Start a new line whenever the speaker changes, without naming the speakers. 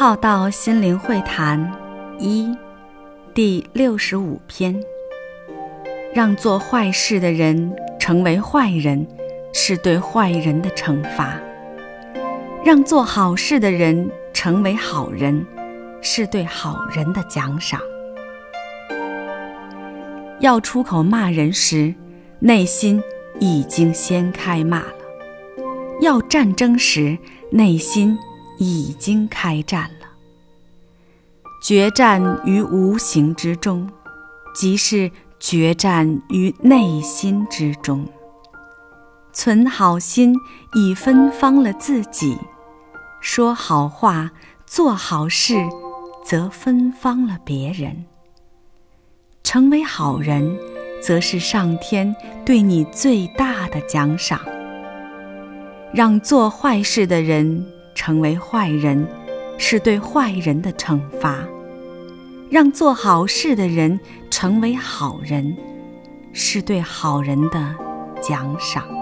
浩道心灵会谈一第六十五篇：让做坏事的人成为坏人，是对坏人的惩罚；让做好事的人成为好人，是对好人的奖赏。要出口骂人时，内心已经先开骂了；要战争时，内心。已经开战了，决战于无形之中，即是决战于内心之中。存好心，已芬芳了自己；说好话，做好事，则芬芳了别人。成为好人，则是上天对你最大的奖赏。让做坏事的人。成为坏人，是对坏人的惩罚；让做好事的人成为好人，是对好人的奖赏。